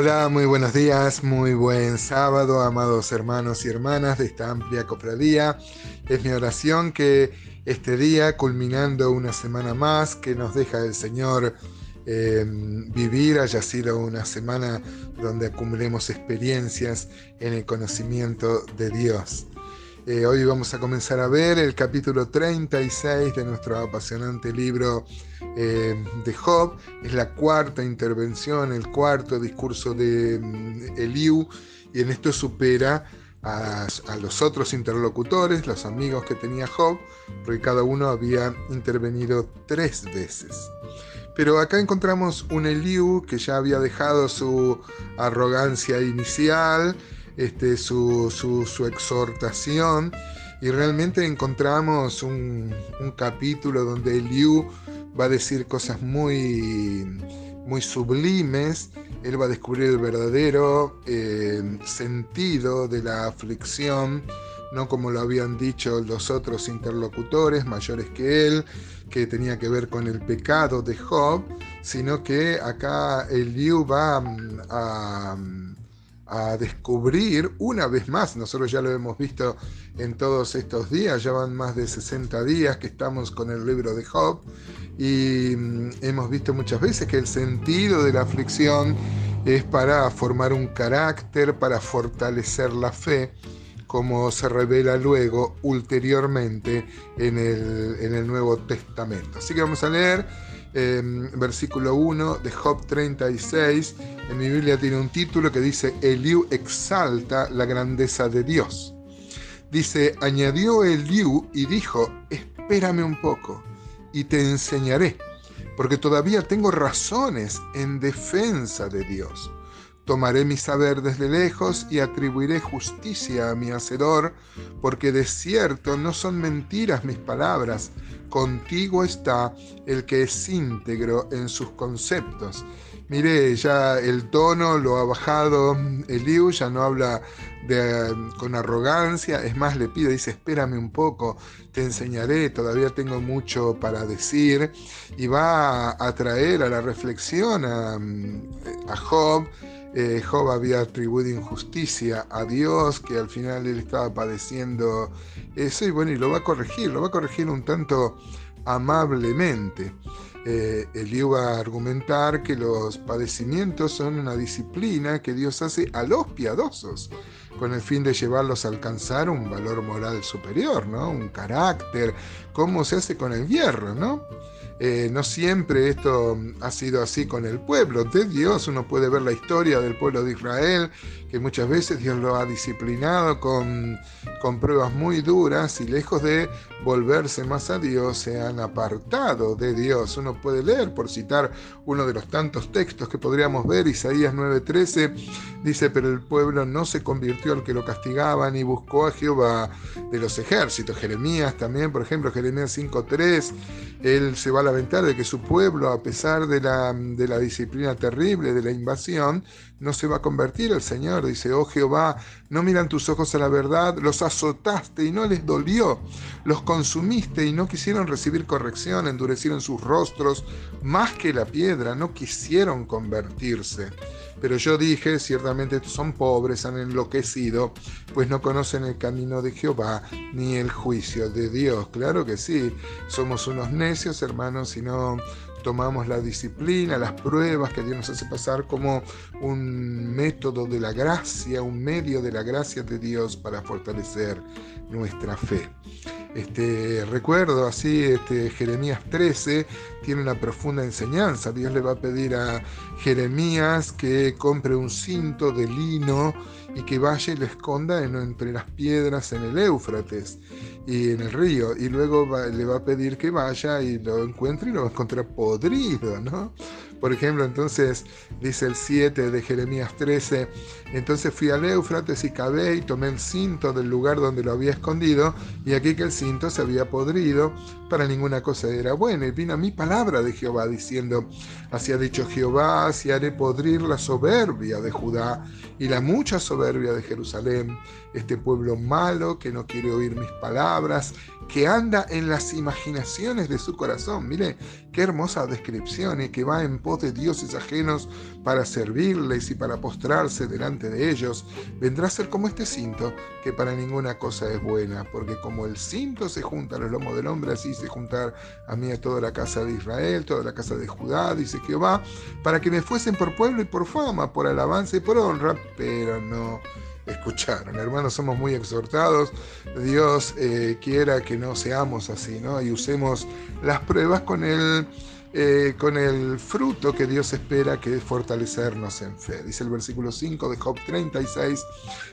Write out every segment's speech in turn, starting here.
Hola, muy buenos días, muy buen sábado, amados hermanos y hermanas de esta amplia cofradía. Es mi oración que este día, culminando una semana más que nos deja el Señor eh, vivir, haya sido una semana donde acumulemos experiencias en el conocimiento de Dios. Eh, hoy vamos a comenzar a ver el capítulo 36 de nuestro apasionante libro eh, de Job. Es la cuarta intervención, el cuarto discurso de mm, Eliú, y en esto supera a, los otros interlocutores, los amigos que tenía Job, porque cada uno había intervenido tres veces. Pero acá encontramos un Eliú que ya había dejado su arrogancia inicial, este, su, exhortación y realmente encontramos un, capítulo donde Eliú va a decir cosas muy, muy sublimes, él va a descubrir el verdadero eh, sentido de la aflicción, no como lo habían dicho los otros interlocutores mayores que él, que tenía que ver con el pecado de Job, sino que acá Eliú va a a descubrir una vez más, nosotros ya lo hemos visto en todos estos días, ya van más de 60 días que estamos con el libro de Job y mm, hemos visto muchas veces que el sentido de la aflicción es para formar un carácter, para fortalecer la fe, como se revela luego ulteriormente en el, en el Nuevo Testamento. Así que vamos a leer versículo 1 de Job 36. En mi Biblia tiene un título que dice, Eliú exalta la grandeza de Dios. Dice, añadió Eliú y dijo, espérame un poco y te enseñaré, porque todavía tengo razones en defensa de Dios. Tomaré mi saber desde lejos y atribuiré justicia a mi hacedor, porque de cierto no son mentiras mis palabras, contigo está el que es íntegro en sus conceptos. Mire, ya el tono lo ha bajado Eliú, ya no habla con arrogancia, es más, le pide, dice, espérame un poco, te enseñaré, todavía tengo mucho para decir, y va a traer a la reflexión a Job, eh, Job había atribuido injusticia a Dios, que al final él estaba padeciendo eso, y bueno, y lo va a corregir, lo va a corregir un tanto amablemente. Eh, él iba a argumentar que los padecimientos son una disciplina que Dios hace a los piadosos, con el fin de llevarlos a alcanzar un valor moral superior, ¿no? Un carácter, como se hace con el hierro, ¿no? Eh, no siempre esto ha sido así con el pueblo de Dios. Uno puede ver la historia del pueblo de Israel, que muchas veces Dios lo ha disciplinado con, con pruebas muy duras y lejos de volverse más a Dios, se han apartado de Dios. Uno puede leer, por citar uno de los tantos textos que podríamos ver, Isaías 9:13, dice, pero el pueblo no se convirtió al que lo castigaba ni buscó a Jehová de los ejércitos. Jeremías también, por ejemplo, Jeremías 5:3, él se va a lamentar de que su pueblo, a pesar de la, de la disciplina terrible, de la invasión, no se va a convertir. El Señor dice, oh Jehová, no miran tus ojos a la verdad, los azotaste y no les dolió, los consumiste y no quisieron recibir corrección, endurecieron sus rostros más que la piedra, no quisieron convertirse. Pero yo dije, ciertamente son pobres, han enloquecido, pues no conocen el camino de Jehová ni el juicio de Dios. Claro que sí, somos unos necios, hermanos, y no tomamos la disciplina, las pruebas que Dios nos hace pasar como un método de la gracia, un medio de la gracia de Dios para fortalecer nuestra fe. Este, recuerdo así, este, Jeremías 13 tiene una profunda enseñanza. Dios le va a pedir a Jeremías que compre un cinto de lino y que vaya y lo esconda entre las piedras en el Éufrates y en el río. Y luego le va a pedir que vaya y lo encuentre y lo va a encontrar podrido, ¿no? Por ejemplo, entonces dice el 7 de Jeremías 13, entonces fui al Éufrates y cavé y tomé el cinto del lugar donde lo había escondido y aquí que el cinto se había podrido, para ninguna cosa era bueno. Y vino mi palabra de Jehová diciendo, así ha dicho Jehová, así haré podrir la soberbia de Judá y la mucha soberbia de Jerusalén, este pueblo malo que no quiere oír mis palabras, que anda en las imaginaciones de su corazón. Mire, qué hermosa descripción y que va en pos de dioses ajenos para servirles y para postrarse delante de ellos, vendrá a ser como este cinto, que para ninguna cosa es buena, porque como el cinto se junta a los lomos del hombre, así se juntar a mí a toda la casa de Israel, toda la casa de Judá, dice Jehová, para que me fuesen por pueblo y por fama, por alabanza y por honra, pero no escucharon. Hermanos, somos muy exhortados. Dios eh, quiera que no seamos así, ¿no? Y usemos las pruebas con el eh, con el fruto que Dios espera que es fortalecernos en fe. Dice el versículo 5 de Job 36,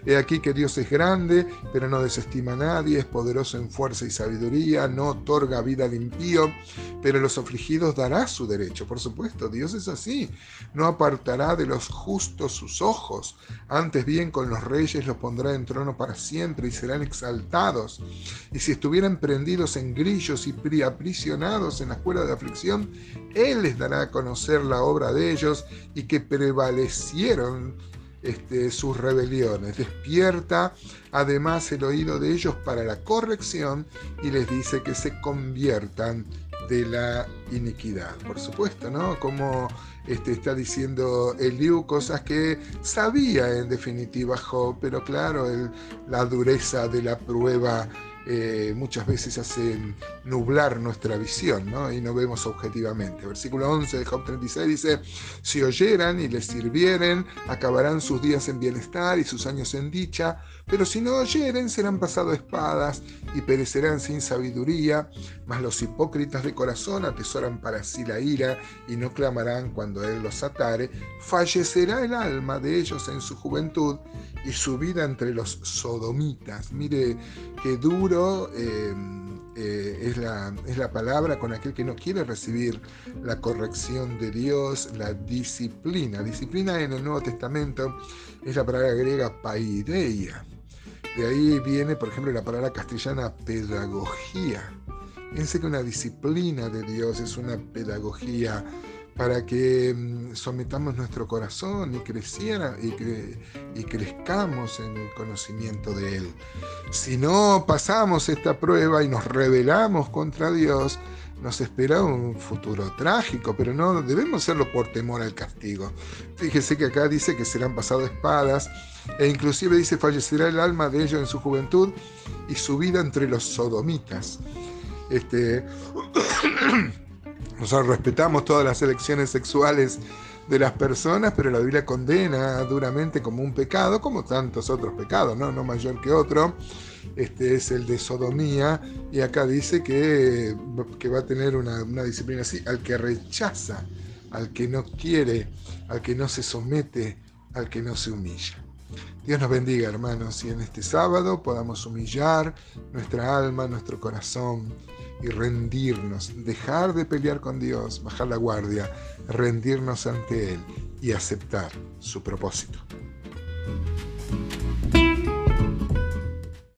he aquí que Dios es grande, pero no desestima a nadie, es poderoso en fuerza y sabiduría, no otorga vida al impío, pero a los afligidos dará su derecho. Por supuesto, Dios es así, no apartará de los justos sus ojos, antes bien con los reyes los pondrá en trono para siempre y serán exaltados. Y si estuvieran prendidos en grillos y aprisionados en la escuela de aflicción, él les dará a conocer la obra de ellos y que prevalecieron este, sus rebeliones. Despierta además el oído de ellos para la corrección y les dice que se conviertan de la iniquidad. Por supuesto, ¿no? Como este, está diciendo Eliú, cosas que sabía en definitiva Job, pero claro, la dureza de la prueba eh, muchas veces hacen nublar nuestra visión y no vemos objetivamente. Versículo 11 de Job 36 dice, si oyeran y les sirvieren, acabarán sus días en bienestar y sus años en dicha, pero si no oyeren, serán pasados espadas y perecerán sin sabiduría, mas los hipócritas de corazón atesoran para sí la ira y no clamarán cuando Él los atare, fallecerá el alma de ellos en su juventud y su vida entre los sodomitas. Mire qué duro em, eh, es, la, es la palabra con aquel que no quiere recibir la corrección de Dios, la disciplina. Disciplina en el Nuevo Testamento es la palabra griega paideia. De ahí viene, por ejemplo, la palabra castellana pedagogía. Piense que una disciplina de Dios es una pedagogía para que mm, sometamos nuestro corazón y, creciera, y, y, crezcamos en el conocimiento de Él. Si no pasamos esta prueba y nos rebelamos contra Dios, nos espera un futuro trágico, pero no debemos hacerlo por temor al castigo. Fíjese que acá dice que serán pasadas espadas, e inclusive dice fallecerá el alma de ellos en su juventud y su vida entre los sodomitas. Este. Nosotros respetamos todas las elecciones sexuales de las personas, pero la Biblia condena duramente como un pecado, como tantos otros pecados, no, no mayor que otro. Este es el de sodomía, y acá dice que, que va a tener una, una disciplina así, al que rechaza, al que no quiere, al que no se somete, al que no se humilla. Dios nos bendiga, hermanos, y en este sábado podamos humillar nuestra alma, nuestro corazón y rendirnos, dejar de pelear con Dios, bajar la guardia, rendirnos ante Él y aceptar su propósito.